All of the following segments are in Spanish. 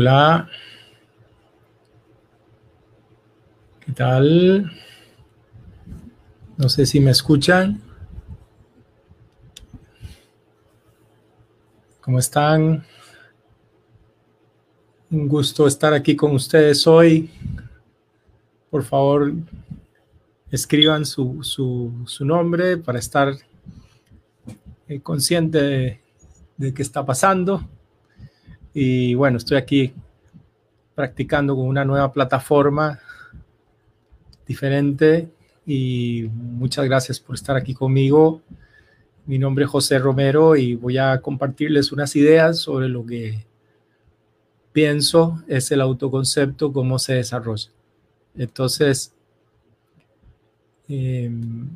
Hola. ¿Qué tal? No sé si me escuchan. ¿Cómo están? Un gusto estar aquí con ustedes hoy. Por favor, escriban su, nombre para estar eh, consciente de, de qué está pasando. Y bueno, estoy aquí practicando con una nueva plataforma diferente y muchas gracias por estar aquí conmigo. Mi nombre es José Romero y voy a compartirles unas ideas sobre lo que pienso es el autoconcepto, cómo se desarrolla. Entonces, em,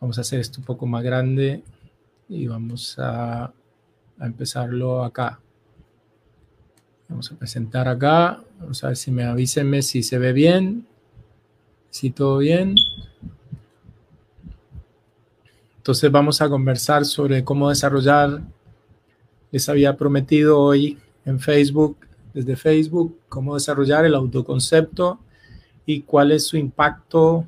vamos a hacer esto un poco más grande y vamos a, a empezarlo acá. Vamos a presentar acá. Vamos a ver si me avísenme si se ve bien. Si todo bien. Entonces vamos a conversar sobre cómo desarrollar. Les había prometido hoy en Facebook, desde Facebook, cómo desarrollar el autoconcepto y cuál es su impacto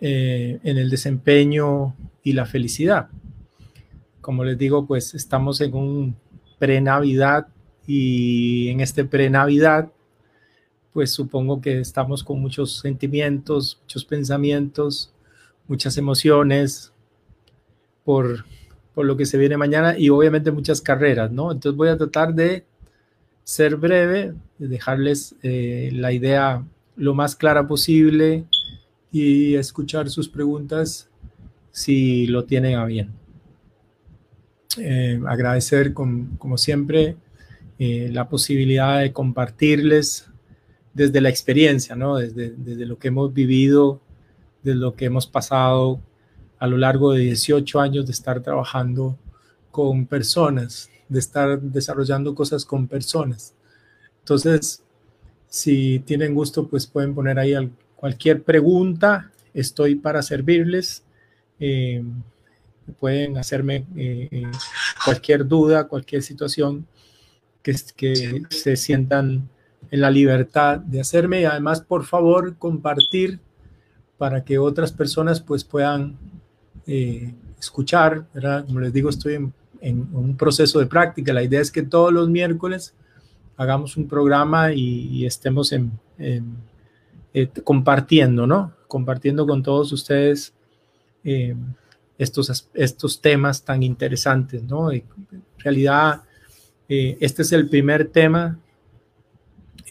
eh, en el desempeño y la felicidad. Como les digo, pues estamos en un pre-Navidad y en este pre-Navidad, pues supongo que estamos con muchos sentimientos, muchos pensamientos, muchas emociones por, por lo que se viene mañana y obviamente muchas carreras, ¿no? Entonces voy a tratar de ser breve, de dejarles eh, la idea lo más clara posible y escuchar sus preguntas si lo tienen a bien. Eh, agradecer como siempre eh, la posibilidad de compartirles desde la experiencia, ¿no? Desde, desde lo que hemos vivido, desde lo que hemos pasado a lo largo de 18 años de estar trabajando con personas, de estar desarrollando cosas con personas. Entonces, si tienen gusto, pues pueden poner ahí cualquier pregunta. Estoy para servirles. Eh, pueden hacerme eh, cualquier duda, cualquier situación que, se sientan en la libertad de hacerme y además, por favor, compartir para que otras personas pues puedan eh, escuchar, ¿verdad? Como les digo, estoy en, un proceso de práctica. La idea es que todos los miércoles hagamos un programa y, estemos en, eh, compartiendo, ¿no? Compartiendo con todos ustedes eh, estos, estos temas tan interesantes, ¿no? en realidad, eh, este es el primer tema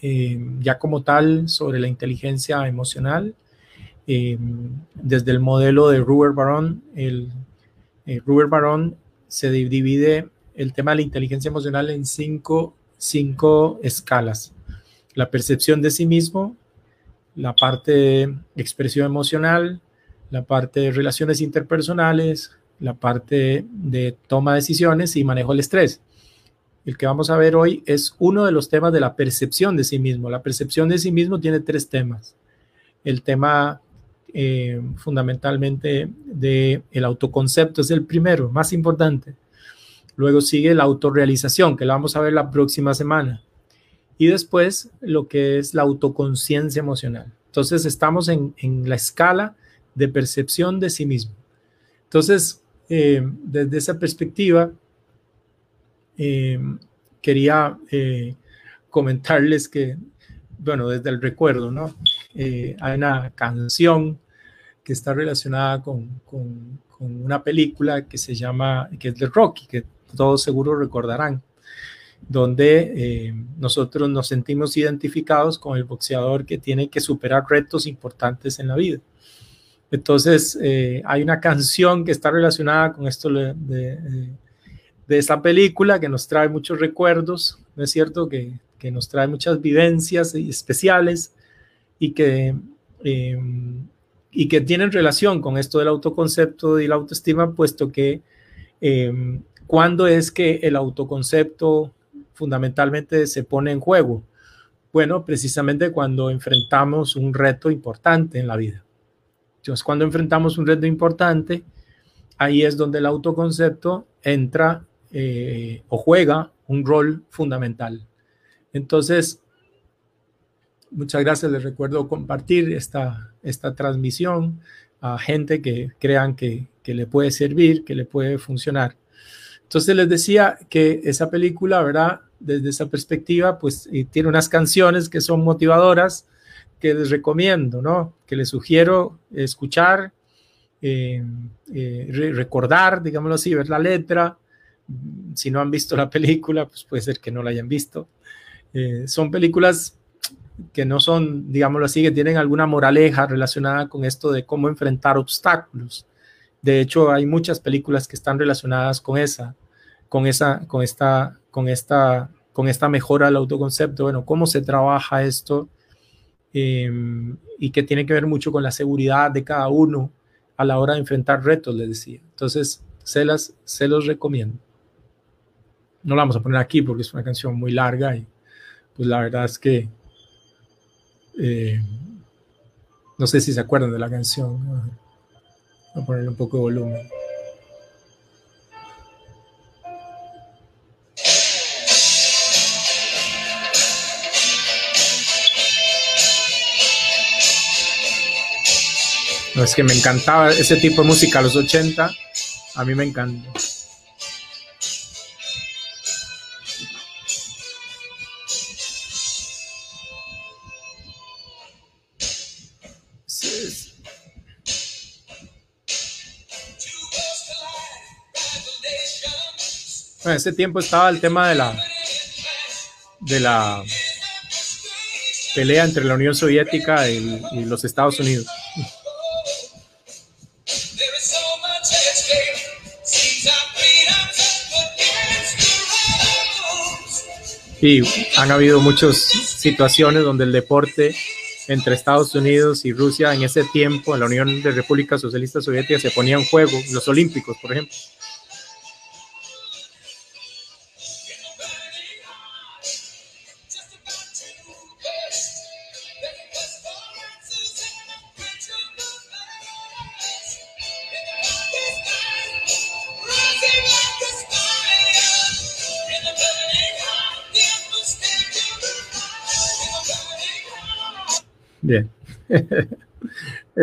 eh, ya como tal sobre la inteligencia emocional. Eh, desde el modelo de Ruber Baron, el Ruber Baron se divide el tema de la inteligencia emocional en cinco, cinco escalas. La percepción de sí mismo, la parte de expresión emocional, la parte de relaciones interpersonales, la parte de toma de decisiones y manejo del estrés el que vamos a ver hoy es uno de los temas de la percepción de sí mismo. La percepción de sí mismo tiene tres temas. El tema eh, fundamentalmente del el autoconcepto es el primero, más importante. Luego sigue la autorrealización, que la vamos a ver la próxima semana. Y después lo que es la autoconciencia emocional. Entonces estamos en, la escala de percepción de sí mismo. Entonces, eh, desde esa perspectiva, eh, quería eh, comentarles que, bueno, desde el recuerdo, ¿no? Eh, hay una canción que está relacionada con, con, una película que se llama, que es de Rocky, que todos seguro recordarán, donde nosotros nos sentimos identificados con el boxeador que tiene que superar retos importantes en la vida. Entonces, hay una canción que está relacionada con esto de de esta película que nos trae muchos recuerdos, ¿no es cierto? Que, que nos trae muchas vivencias especiales y que, em, y que tienen relación con esto del autoconcepto y la autoestima, puesto que eh, ¿cuándo es que el autoconcepto fundamentalmente se pone en juego? Bueno, precisamente cuando enfrentamos un reto importante en la vida. Entonces, cuando enfrentamos un reto importante, ahí es donde el autoconcepto entra eh, o juega un rol fundamental. Entonces, muchas gracias. Les recuerdo compartir esta, esta transmisión a gente que crean que, que le puede servir, que le puede funcionar. Entonces les decía que esa película, ¿verdad? Desde esa perspectiva, pues tiene unas canciones que son motivadoras que les recomiendo, ¿no? Que les sugiero escuchar, eh, eh, recordar, digámoslo así, ver la letra. Si no han visto la película, pues puede ser que no la hayan visto. Eh, son películas que no son, digámoslo así, que tienen alguna moraleja relacionada con esto de cómo enfrentar obstáculos. De hecho, hay muchas películas que están relacionadas con esa, con esa, con esta, con esta, con esta mejora del autoconcepto. Bueno, cómo se trabaja esto em, y que tiene que ver mucho con la seguridad de cada uno a la hora de enfrentar retos, les decía. Entonces, se las, se los recomiendo. No la vamos a poner aquí porque es una canción muy larga y pues la verdad es que eh, no sé si se acuerdan de la canción. Voy a ponerle un poco de volumen. No, es que me encantaba ese tipo de música a los 80. A mí me encanta. En ese tiempo estaba el tema de la de la pelea entre la Unión Soviética y, los Estados Unidos. Y han habido muchas situaciones donde el deporte entre Estados Unidos y Rusia en ese tiempo, en la Unión de Repúblicas Socialistas Soviéticas, se ponía en juego, los Olímpicos, por ejemplo.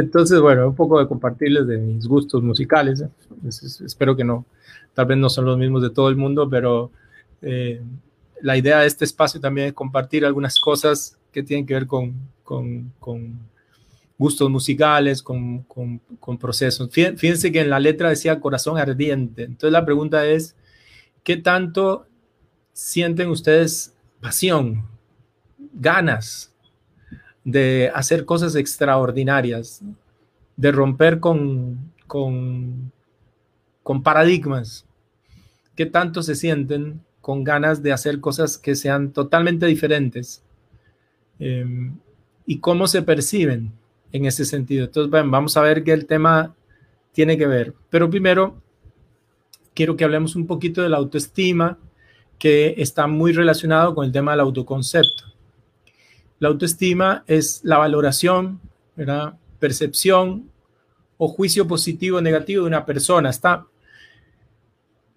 Entonces, bueno, un poco de compartirles de mis gustos musicales. ¿eh? espero que no, tal vez no son los mismos de todo el mundo, pero eh, la idea de este espacio también es compartir algunas cosas que tienen que ver con, con, con gustos musicales, con, con, procesos. Fíjense que en la letra decía corazón ardiente. Entonces la pregunta es, ¿qué tanto sienten ustedes pasión, ganas de hacer cosas extraordinarias, de romper con, con, paradigmas. ¿Qué tanto se sienten con ganas de hacer cosas que sean totalmente diferentes? Em, ¿Y cómo se perciben en ese sentido? Entonces, bueno, vamos a ver qué el tema tiene que ver. Pero primero, quiero que hablemos un poquito de la autoestima, que está muy relacionado con el tema del autoconcepto. La autoestima es la valoración, ¿verdad? percepción o juicio positivo o negativo de una persona. Está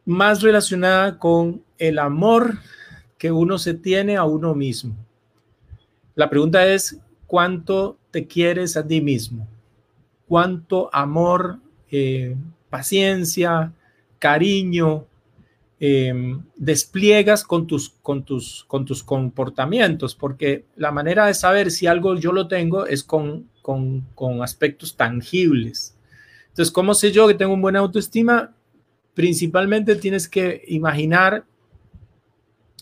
más relacionada con el amor que uno se tiene a uno mismo. La pregunta es, ¿cuánto te quieres a ti mismo? ¿Cuánto amor, eh, paciencia, cariño, Em, despliegas con tus, con, tus, con tus comportamientos, porque la manera de saber si algo yo lo tengo es con, con, con aspectos tangibles. Entonces, ¿cómo sé yo que tengo una buena autoestima? Principalmente tienes que imaginar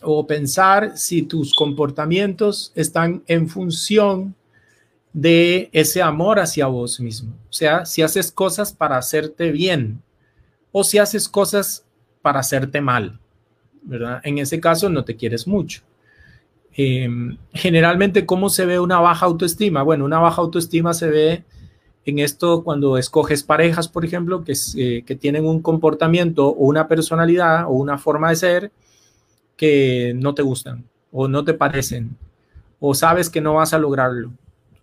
o pensar si tus comportamientos están en función de ese amor hacia vos mismo. O sea, si haces cosas para hacerte bien o si haces cosas para hacerte mal, ¿verdad? En ese caso no te quieres mucho. Em, generalmente, ¿cómo se ve una baja autoestima? Bueno, una baja autoestima se ve en esto cuando escoges parejas, por ejemplo, que, eh, que tienen un comportamiento o una personalidad o una forma de ser que no te gustan o no te parecen o sabes que no vas a lograrlo,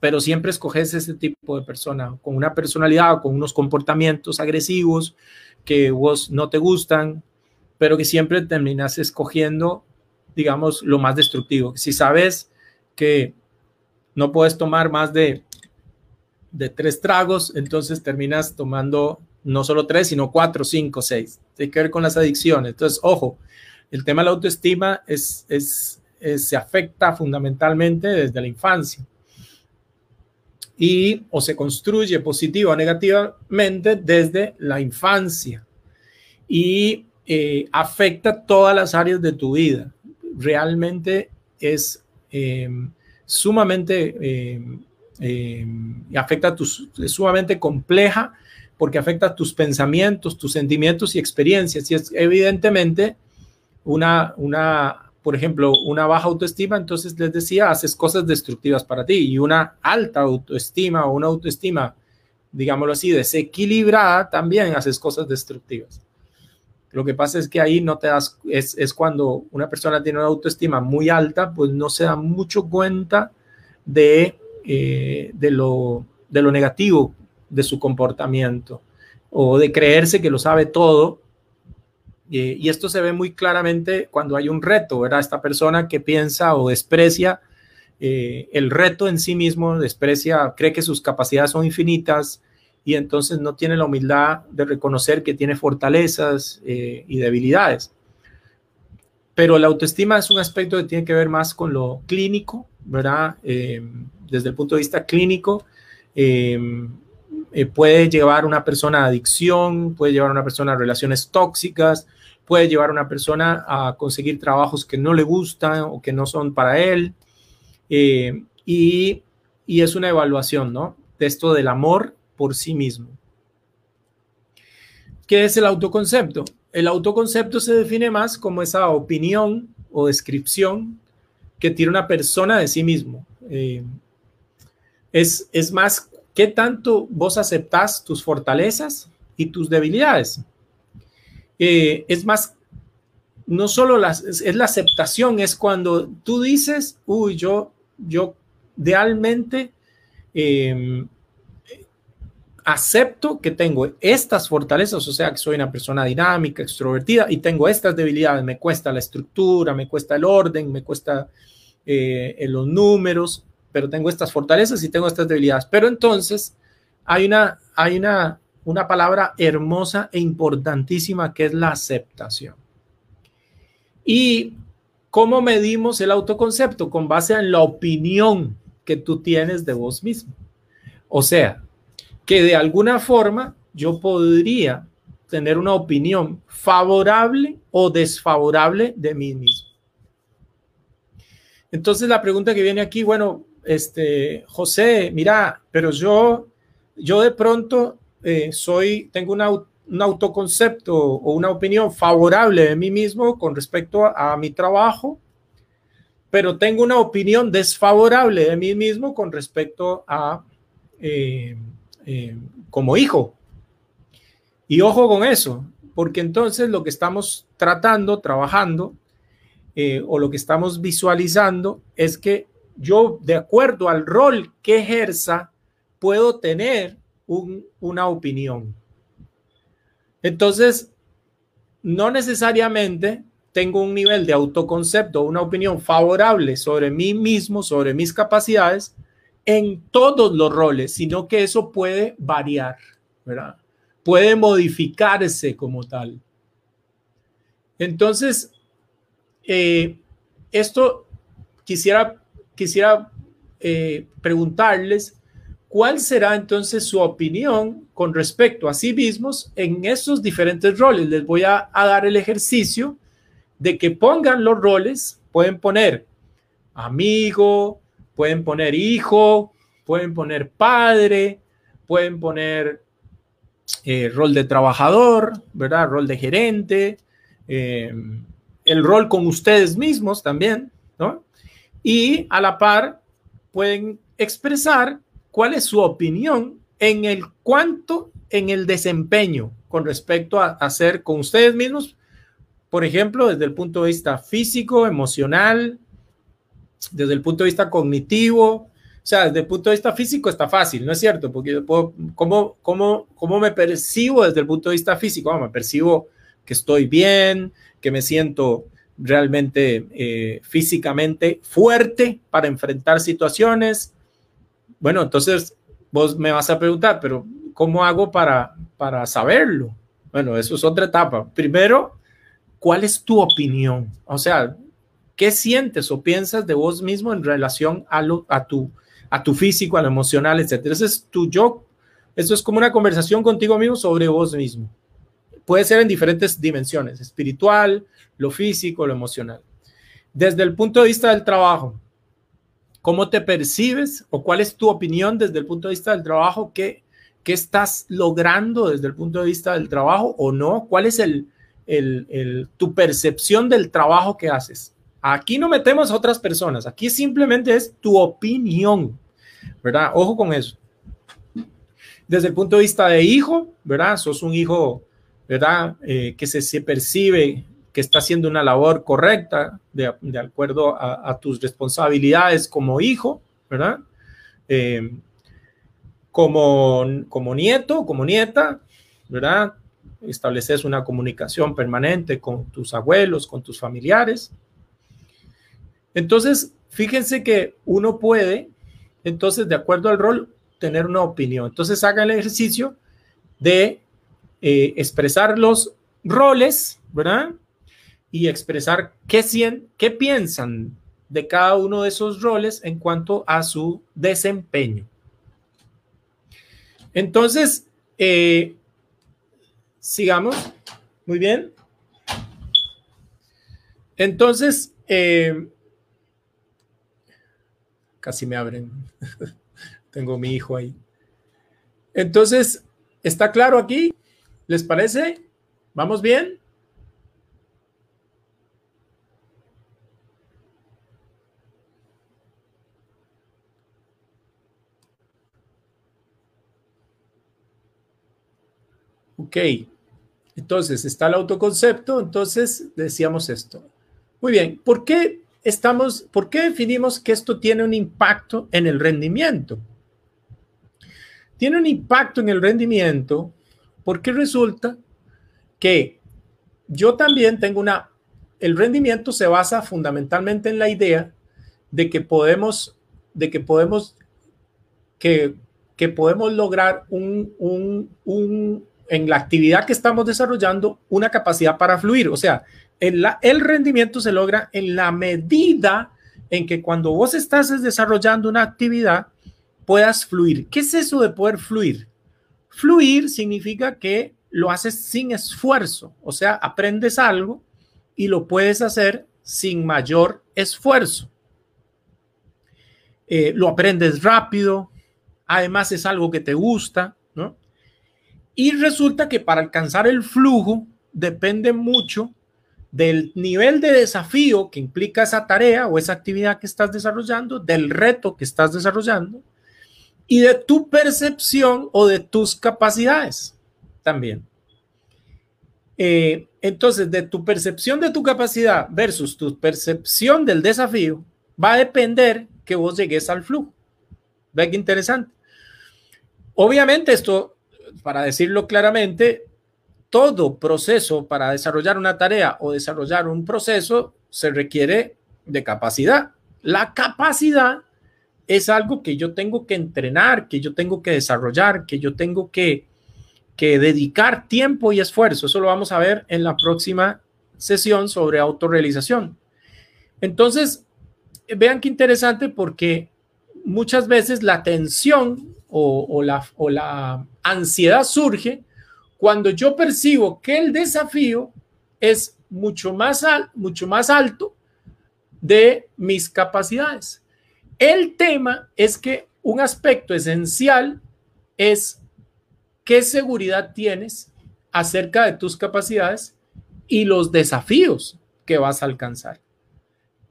pero siempre escoges ese tipo de persona con una personalidad o con unos comportamientos agresivos que vos no te gustan, pero que siempre terminas escogiendo digamos, lo más destructivo. Si sabes que no puedes tomar más de, de tres tragos, entonces terminas tomando no solo tres, sino cuatro, cinco, seis. Tiene que ver con las adicciones. Entonces, ojo, el tema de la autoestima es, es, se afecta fundamentalmente desde la infancia y o se construye positiva o negativamente desde la infancia y eh, afecta todas las áreas de tu vida. Realmente es eh, sumamente eh, afecta tus, sumamente compleja porque afecta tus pensamientos, tus sentimientos y experiencias. Y es evidentemente una, una, por ejemplo, una baja autoestima, entonces les decía, haces cosas destructivas para ti. Y una alta autoestima o una autoestima, digámoslo así, desequilibrada, también haces cosas destructivas. Lo que pasa es que ahí no te das, es, es cuando una persona tiene una autoestima muy alta, pues no se da mucho cuenta de, eh, de, lo, de lo negativo de su comportamiento o de creerse que lo sabe todo. y esto se ve muy claramente cuando hay un reto, ¿verdad? Esta persona que piensa o desprecia eh, el reto en sí mismo, desprecia, cree que sus capacidades son infinitas y entonces no tiene la humildad de reconocer que tiene fortalezas eh, y debilidades. Pero la autoestima es un aspecto que tiene que ver más con lo clínico, ¿verdad? Eh, desde el punto de vista clínico, eh, puede llevar a una persona a adicción, puede llevar a una persona a relaciones tóxicas, puede llevar a una persona a conseguir trabajos que no le gustan o que no son para él. Y, y, es una evaluación, ¿no? De esto del amor por sí mismo. ¿Qué es el autoconcepto? El autoconcepto se define más como esa opinión o descripción que tiene una persona de sí mismo. Eh, es, es, más ¿Qué tanto vos aceptás tus fortalezas y tus debilidades? Eh, es más, no solo las, es, la aceptación, es cuando tú dices, uy, yo, yo realmente em, acepto que tengo estas fortalezas, o sea, que soy una persona dinámica, extrovertida y tengo estas debilidades. Me cuesta la estructura, me cuesta el orden, me cuesta eh, los números, pero tengo estas fortalezas y tengo estas debilidades. Pero entonces hay una, hay una, una palabra hermosa e importantísima que es la aceptación. ¿Y cómo medimos el autoconcepto? Con base en la opinión que tú tienes de vos mismo. O sea, que de alguna forma yo podría tener una opinión favorable o desfavorable de mí mismo. Entonces la pregunta que viene aquí, bueno, este, José, mira, pero yo, yo de pronto eh, soy, tengo un autoconcepto o una opinión favorable de mí mismo con respecto a, mi trabajo, pero tengo una opinión desfavorable de mí mismo con respecto a eh, eh, como hijo. Y ojo con eso, porque entonces lo que estamos tratando, trabajando, o lo que estamos visualizando es que yo, de acuerdo al rol que ejerza, puedo tener una opinión. Entonces, no necesariamente tengo un nivel de autoconcepto, una opinión favorable sobre mí mismo, sobre mis capacidades, en todos los roles, sino que eso puede variar, ¿verdad? Puede modificarse como tal. Entonces, eh, esto quisiera quisiera eh, preguntarles cuál será entonces su opinión con respecto a sí mismos en esos diferentes roles. Les voy a, dar el ejercicio de que pongan los roles, pueden poner amigo, pueden poner hijo, pueden poner padre, pueden poner eh, rol de trabajador, ¿verdad? Rol de gerente, eh, el rol con ustedes mismos también, ¿no? y a la par pueden expresar cuál es su opinión en el cuanto en el desempeño con respecto a hacer con ustedes mismos, por ejemplo, desde el punto de vista físico, emocional, desde el punto de vista cognitivo, o sea, desde el punto de vista físico está fácil, ¿no es cierto? Porque puedo, ¿cómo, cómo, cómo me percibo desde el punto de vista físico? me percibo que estoy bien, que me siento realmente eh, físicamente fuerte para enfrentar situaciones. Bueno, entonces vos me vas a preguntar, pero ¿cómo hago para, para saberlo? Bueno, eso es otra etapa. Primero, ¿cuál es tu opinión? O sea, ¿qué sientes o piensas de vos mismo en relación a, lo, a, tu, a tu físico, a lo emocional, etcétera? Ese es tu yo. Eso es como una conversación contigo mismo sobre vos mismo. Puede ser en diferentes dimensiones, espiritual, lo físico, lo emocional. Desde el punto de vista del trabajo, ¿cómo te percibes o cuál es tu opinión desde el punto de vista del trabajo? ¿Qué, qué estás logrando desde el punto de vista del trabajo o no? ¿Cuál es el, el, tu percepción del trabajo que haces? Aquí no metemos a otras personas, aquí simplemente es tu opinión, ¿verdad? Ojo con eso. Desde el punto de vista de hijo, ¿verdad? Sos un hijo, ¿verdad? Eh, que se, percibe que está haciendo una labor correcta de, acuerdo a, tus responsabilidades como hijo, ¿verdad? Eh, como, como nieto, como nieta, ¿verdad? Estableces una comunicación permanente con tus abuelos, con tus familiares. Entonces, fíjense que uno puede, entonces, de acuerdo al rol, tener una opinión. Entonces, haga el ejercicio de eh, expresar los roles, ¿verdad? y expresar qué, qué piensan de cada uno de esos roles en cuanto a su desempeño. Entonces, eh, sigamos. Muy bien. Entonces, eh, casi me abren. Tengo mi hijo ahí. Entonces, ¿está claro aquí? ¿Les parece? ¿Vamos bien? Ok, entonces está el autoconcepto, entonces decíamos esto. Muy bien, ¿por qué estamos, por qué definimos que esto tiene un impacto en el rendimiento? Tiene un impacto en el rendimiento porque resulta que yo también tengo una, el rendimiento se basa fundamentalmente en la idea de que podemos, de que podemos, que, que podemos lograr un, un, un en la actividad que estamos desarrollando una capacidad para fluir. O sea, el, rendimiento se logra en la medida en que cuando vos estás desarrollando una actividad puedas fluir. ¿Qué es eso de poder fluir? Fluir significa que lo haces sin esfuerzo, o sea, aprendes algo y lo puedes hacer sin mayor esfuerzo. Eh, lo aprendes rápido, además es algo que te gusta, ¿no? Y resulta que para alcanzar el flujo depende mucho del nivel de desafío que implica esa tarea o esa actividad que estás desarrollando, del reto que estás desarrollando y de tu percepción o de tus capacidades también. Eh, entonces, de tu percepción de tu capacidad versus tu percepción del desafío, va a depender que vos llegues al flujo. ¿Ve qué interesante? Obviamente esto para decirlo claramente, todo proceso para desarrollar una tarea o desarrollar un proceso se requiere de capacidad. La capacidad es algo que yo tengo que entrenar, que yo tengo que desarrollar, que yo tengo que, que dedicar tiempo y esfuerzo. Eso lo vamos a ver en la próxima sesión sobre autorrealización. Entonces, vean qué interesante porque muchas veces la tensión o, la, o la ansiedad surge cuando yo percibo que el desafío es mucho más, mucho más alto de mis capacidades. El tema es que un aspecto esencial es qué seguridad tienes acerca de tus capacidades y los desafíos que vas a alcanzar.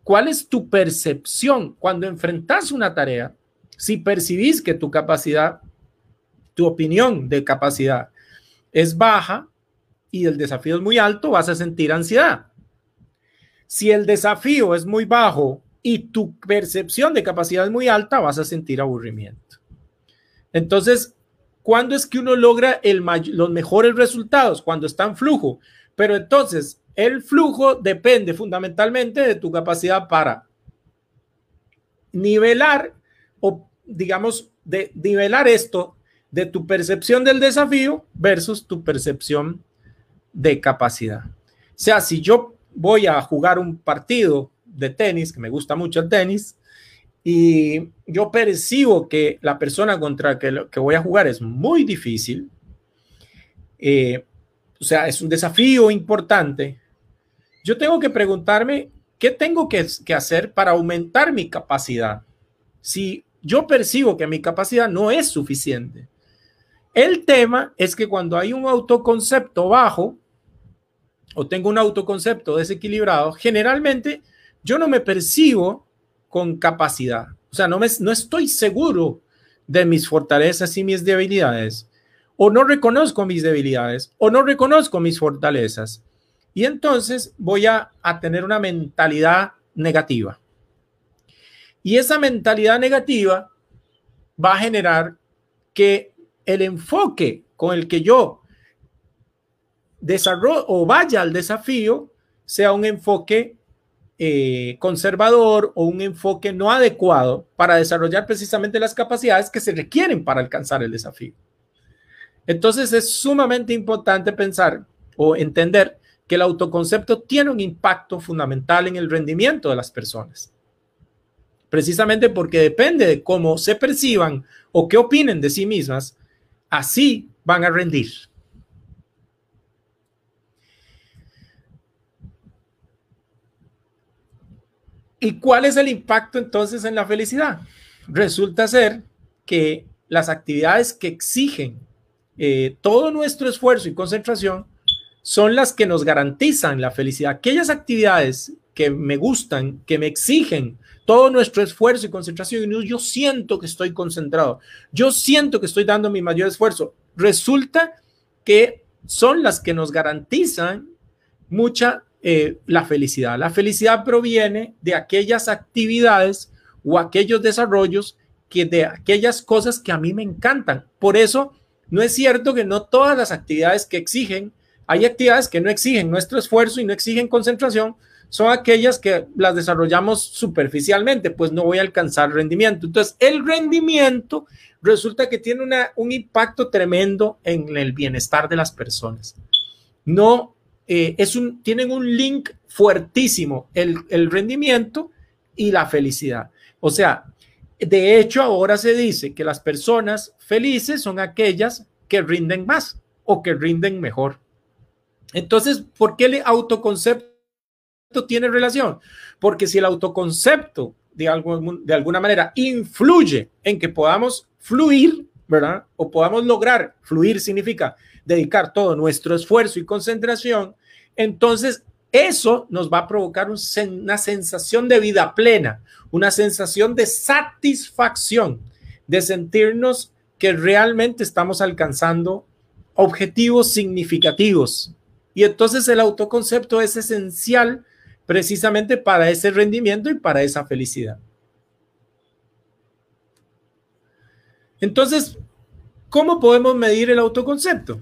¿Cuál es tu percepción cuando enfrentas una tarea? Si percibís que tu capacidad, tu opinión de capacidad es baja y el desafío es muy alto, vas a sentir ansiedad. Si el desafío es muy bajo y tu percepción de capacidad es muy alta, vas a sentir aburrimiento. Entonces, ¿cuándo es que uno logra los mejores resultados? Cuando está en flujo. Pero entonces, el flujo depende fundamentalmente de tu capacidad para nivelar o digamos de nivelar esto de tu percepción del desafío versus tu percepción de capacidad. O sea, si yo voy a jugar un partido de tenis, que me gusta mucho el tenis, y yo percibo que la persona contra que, que voy a jugar es muy difícil, eh, o sea, es un desafío importante, yo tengo que preguntarme qué tengo que, que hacer para aumentar mi capacidad. Si yo percibo que mi capacidad no es suficiente. El tema es que cuando hay un autoconcepto bajo o tengo un autoconcepto desequilibrado, generalmente yo no me percibo con capacidad. O sea, no, me, no estoy seguro de mis fortalezas y mis debilidades. O no reconozco mis debilidades o no reconozco mis fortalezas. Y entonces voy a, tener una mentalidad negativa. Y esa mentalidad negativa va a generar que el enfoque con el que yo desarrollo o vaya al desafío sea un enfoque eh, conservador o un enfoque no adecuado para desarrollar precisamente las capacidades que se requieren para alcanzar el desafío. Entonces es sumamente importante pensar o entender que el autoconcepto tiene un impacto fundamental en el rendimiento de las personas. Precisamente porque depende de cómo se perciban o qué opinen de sí mismas, así van a rendir. ¿Y cuál es el impacto entonces en la felicidad? Resulta ser que las actividades que exigen eh, todo nuestro esfuerzo y concentración son las que nos garantizan la felicidad. Aquellas actividades que me gustan, que me exigen todo nuestro esfuerzo y concentración, y yo siento que estoy concentrado, yo siento que estoy dando mi mayor esfuerzo, resulta que son las que nos garantizan mucha eh, la felicidad. La felicidad proviene de aquellas actividades o aquellos desarrollos que de aquellas cosas que a mí me encantan. Por eso no es cierto que no todas las actividades que exigen hay actividades que no exigen nuestro esfuerzo y no exigen concentración, son aquellas que las desarrollamos superficialmente, pues no voy a alcanzar rendimiento. Entonces, el rendimiento resulta que tiene un impacto tremendo en el bienestar de las personas. No, eh, es un, tienen un link fuertísimo el, el rendimiento y la felicidad. O sea, de hecho, ahora se dice que las personas felices son aquellas que rinden más o que rinden mejor. Entonces, ¿por qué el autoconcepto tiene relación? Porque si el autoconcepto de, de alguna manera influye en que podamos fluir, ¿verdad? O podamos lograr, fluir significa dedicar todo nuestro esfuerzo y concentración, entonces eso nos va a provocar una sensación de vida plena, una sensación de satisfacción, de sentirnos que realmente estamos alcanzando objetivos significativos y entonces el autoconcepto es esencial precisamente para ese rendimiento y para esa felicidad. Entonces, ¿cómo podemos medir el autoconcepto?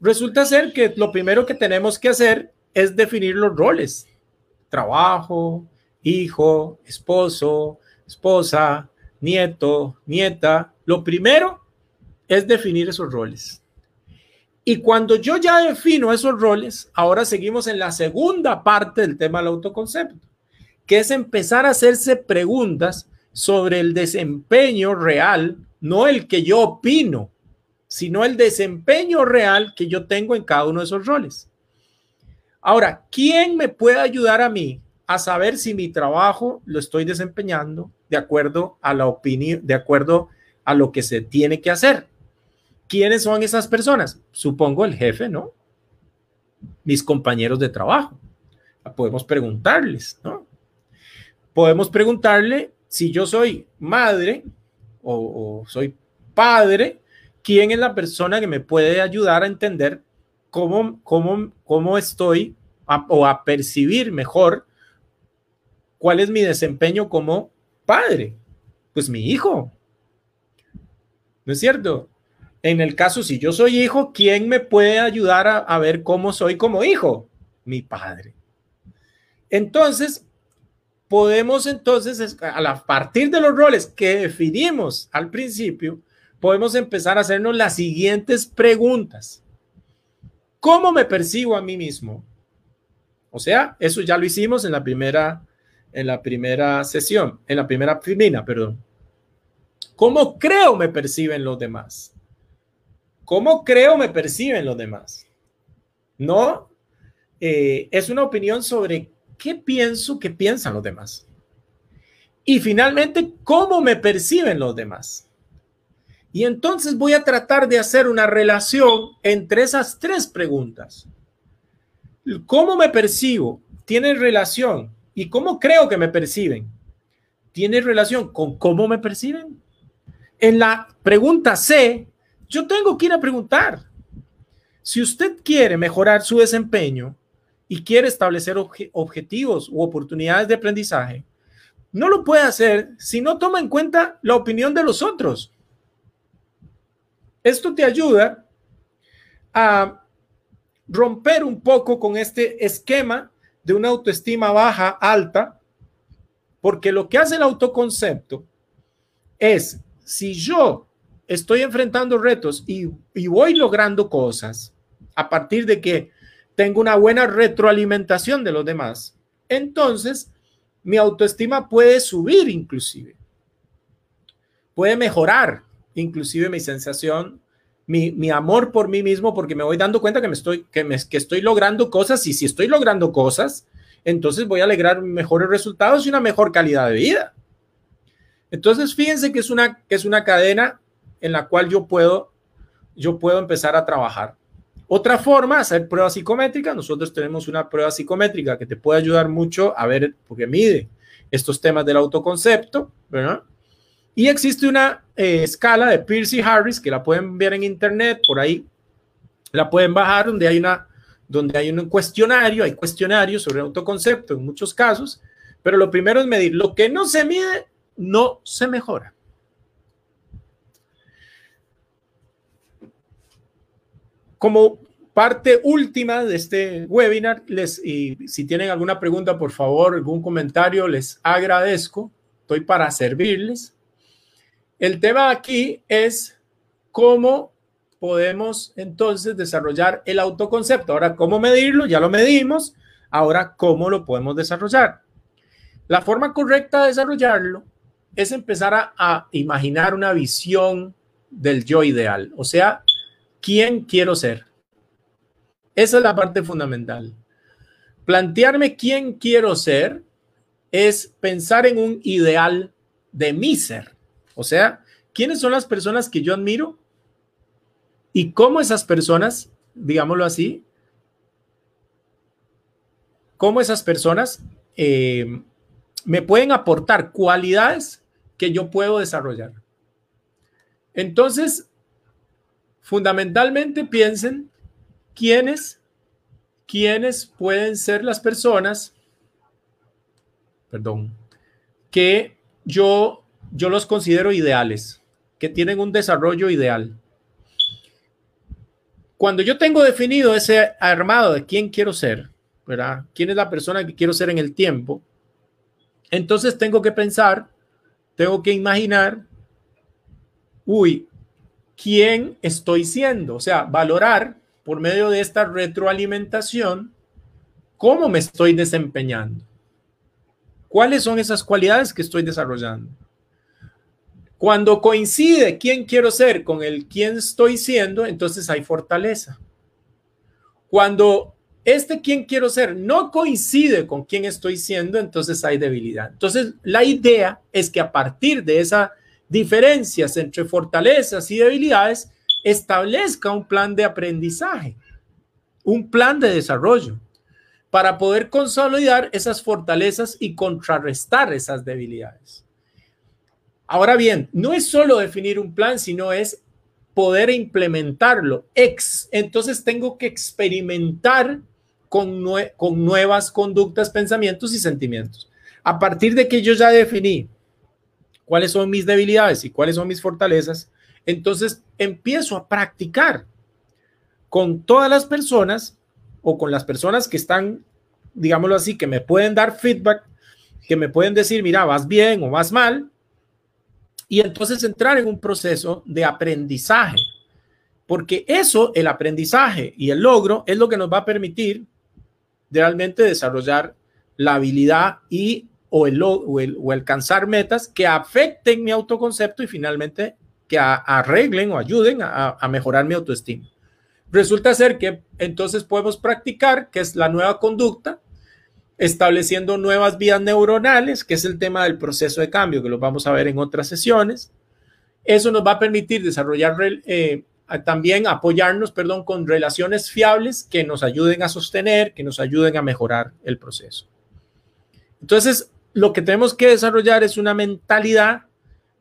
Resulta ser que lo primero que tenemos que hacer es definir los roles. Trabajo, hijo, esposo, esposa, nieto, nieta. Lo primero es definir esos roles. Y cuando yo ya defino esos roles, ahora seguimos en la segunda parte del tema del autoconcepto, que es empezar a hacerse preguntas sobre el desempeño real, no el que yo opino, sino el desempeño real que yo tengo en cada uno de esos roles. Ahora, ¿quién me puede ayudar a mí a saber si mi trabajo lo estoy desempeñando de acuerdo a la opinión, de acuerdo a lo que se tiene que hacer? ¿Quiénes son esas personas? Supongo el jefe, ¿no? Mis compañeros de trabajo. Podemos preguntarles, ¿no? Podemos preguntarle si yo soy madre o, soy padre, ¿quién es la persona que me puede ayudar a entender cómo, cómo, cómo estoy o a percibir mejor cuál es mi desempeño como padre? Pues mi hijo. ¿No es cierto? En el caso, si yo soy hijo, ¿quién me puede ayudar a, ver cómo soy como hijo? mi padre. Entonces, podemos entonces, a partir de los roles que definimos al principio, podemos empezar a hacernos las siguientes preguntas. ¿Cómo me percibo a mí mismo? O sea, eso ya lo hicimos en la primera, en la primera sesión, en la primera primina, perdón. ¿Cómo creo me perciben los demás? ¿Cómo creo me perciben los demás? No, eh, es una opinión sobre qué pienso que piensan los demás. Y finalmente, cómo me perciben los demás. Y entonces voy a tratar de hacer una relación entre esas tres preguntas. ¿Cómo me percibo? Tiene relación. ¿Y cómo creo que me perciben? Tiene relación con cómo me perciben. En la pregunta C, yo tengo que ir a preguntar. Si usted quiere mejorar su desempeño y quiere establecer objetivos u oportunidades de aprendizaje, no lo puede hacer si no toma en cuenta la opinión de los otros. Esto te ayuda a romper un poco con este esquema de una autoestima baja, alta, porque lo que hace el autoconcepto es, si yo estoy enfrentando retos y, voy logrando cosas a partir de que tengo una buena retroalimentación de los demás, entonces mi autoestima puede subir inclusive, puede mejorar inclusive mi sensación, mi, amor por mí mismo, porque me voy dando cuenta que, estoy, logrando cosas y si estoy logrando cosas, entonces voy a alegrar mejores resultados y una mejor calidad de vida. Entonces, fíjense que es una cadena en la cual yo puedo, yo puedo empezar a trabajar. Otra forma, hacer pruebas psicométricas. Nosotros tenemos una prueba psicométrica que te puede ayudar mucho a ver, porque mide estos temas del autoconcepto, ¿verdad? Y existe una eh, escala de Pierce y Harris que la pueden ver en internet, por ahí la pueden bajar, donde hay, una, donde hay un cuestionario, hay cuestionarios sobre autoconcepto en muchos casos, pero lo primero es medir. Lo que no se mide, no se mejora. Como parte última de este webinar, les, si tienen alguna pregunta, por favor, algún comentario, les agradezco. Estoy para servirles. El tema aquí es cómo podemos entonces desarrollar el autoconcepto. Ahora, ¿cómo medirlo? Ya lo medimos. Ahora, ¿cómo lo podemos desarrollar? La forma correcta de desarrollarlo es empezar a imaginar una visión del yo ideal. O sea, ¿quién quiero ser? Esa es la parte fundamental. Plantearme quién quiero ser es pensar en un ideal de mi ser. O sea, ¿quiénes son las personas que yo admiro? Y cómo esas personas, digámoslo así, cómo esas personas eh, me pueden aportar cualidades que yo puedo desarrollar. Entonces, fundamentalmente piensen quiénes, quiénes pueden ser las personas, perdón, que yo yo los considero ideales, que tienen un desarrollo ideal. Cuando yo tengo definido ese armado de quién quiero ser, ¿verdad? ¿Quién es la persona que quiero ser en el tiempo? Entonces tengo que pensar, tengo que imaginar, uy, ¿quién estoy siendo? O sea, valorar por medio de esta retroalimentación cómo me estoy desempeñando. ¿Cuáles son esas cualidades que estoy desarrollando? Cuando coincide quién quiero ser con el quién estoy siendo, entonces hay fortaleza. Cuando este quién quiero ser no coincide con quién estoy siendo, entonces hay debilidad. Entonces, la idea es que a partir de esas diferencias entre fortalezas y debilidades, establezca un plan de aprendizaje, un plan de desarrollo para poder consolidar esas fortalezas y contrarrestar esas debilidades. Ahora bien, no es solo definir un plan, sino es poder implementarlo. Ex, entonces tengo que experimentar con, con nuevas conductas, pensamientos y sentimientos. A partir de que yo ya definí cuáles son mis debilidades y cuáles son mis fortalezas, entonces empiezo a practicar con todas las personas o con las personas que están, digámoslo así, que me pueden dar feedback, que me pueden decir, mira, vas bien o vas mal, y entonces entrar en un proceso de aprendizaje, porque eso, el aprendizaje y el logro, es lo que nos va a permitir realmente desarrollar la habilidad y o, el, o, alcanzar metas que afecten mi autoconcepto y finalmente que arreglen o ayuden a, mejorar mi autoestima. Resulta ser que entonces podemos practicar, que es la nueva conducta, estableciendo nuevas vías neuronales, que es el tema del proceso de cambio, que lo vamos a ver en otras sesiones. Eso nos va a permitir desarrollar eh, también apoyarnos, perdón, con relaciones fiables que nos ayuden a sostener, que nos ayuden a mejorar el proceso. Entonces, lo que tenemos que desarrollar es una mentalidad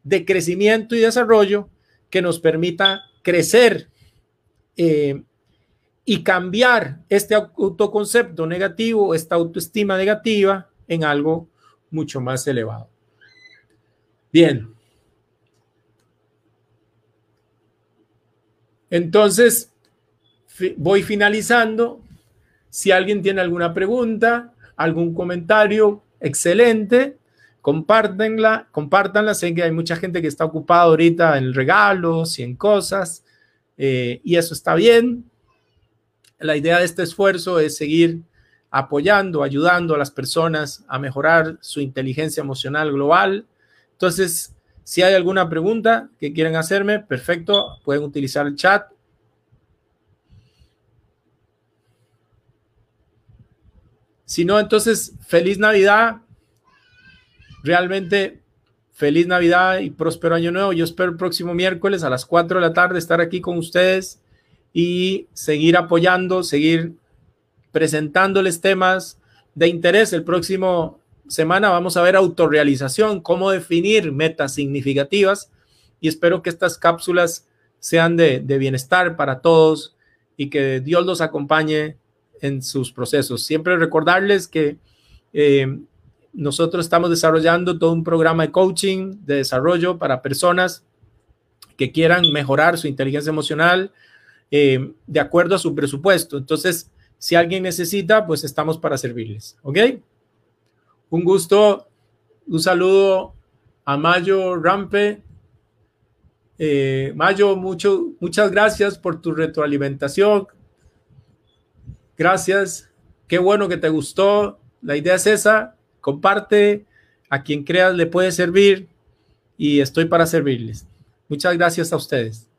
de crecimiento y desarrollo que nos permita crecer eh, y cambiar este autoconcepto negativo, esta autoestima negativa en algo mucho más elevado. Bien. Entonces, voy finalizando. Si alguien tiene alguna pregunta, algún comentario, excelente. Compártenla, compártanla. Sé que hay mucha gente que está ocupada ahorita en regalos y en cosas, eh, y eso está bien. La idea de este esfuerzo es seguir apoyando, ayudando a las personas a mejorar su inteligencia emocional global. Entonces, si hay alguna pregunta que quieran hacerme, perfecto, pueden utilizar el chat. Si no, entonces, feliz Navidad. Realmente, feliz Navidad y próspero año nuevo. Yo espero el próximo miércoles a las 4 de la tarde estar aquí con ustedes y seguir apoyando, seguir presentándoles temas de interés. El próximo semana vamos a ver autorrealización, cómo definir metas significativas y espero que estas cápsulas sean de, bienestar para todos y que Dios los acompañe en sus procesos. Siempre recordarles que eh, nosotros estamos desarrollando todo un programa de coaching, de desarrollo para personas que quieran mejorar su inteligencia emocional, eh, de acuerdo a su presupuesto. Entonces, si alguien necesita, pues estamos para servirles. ¿Ok? Un gusto, un saludo a Mayo Rampe. Eh, Mayo, mucho, muchas gracias por tu retroalimentación. Gracias. Qué bueno que te gustó. La idea es esa. Comparte. A quien creas le puede servir y estoy para servirles. Muchas gracias a ustedes.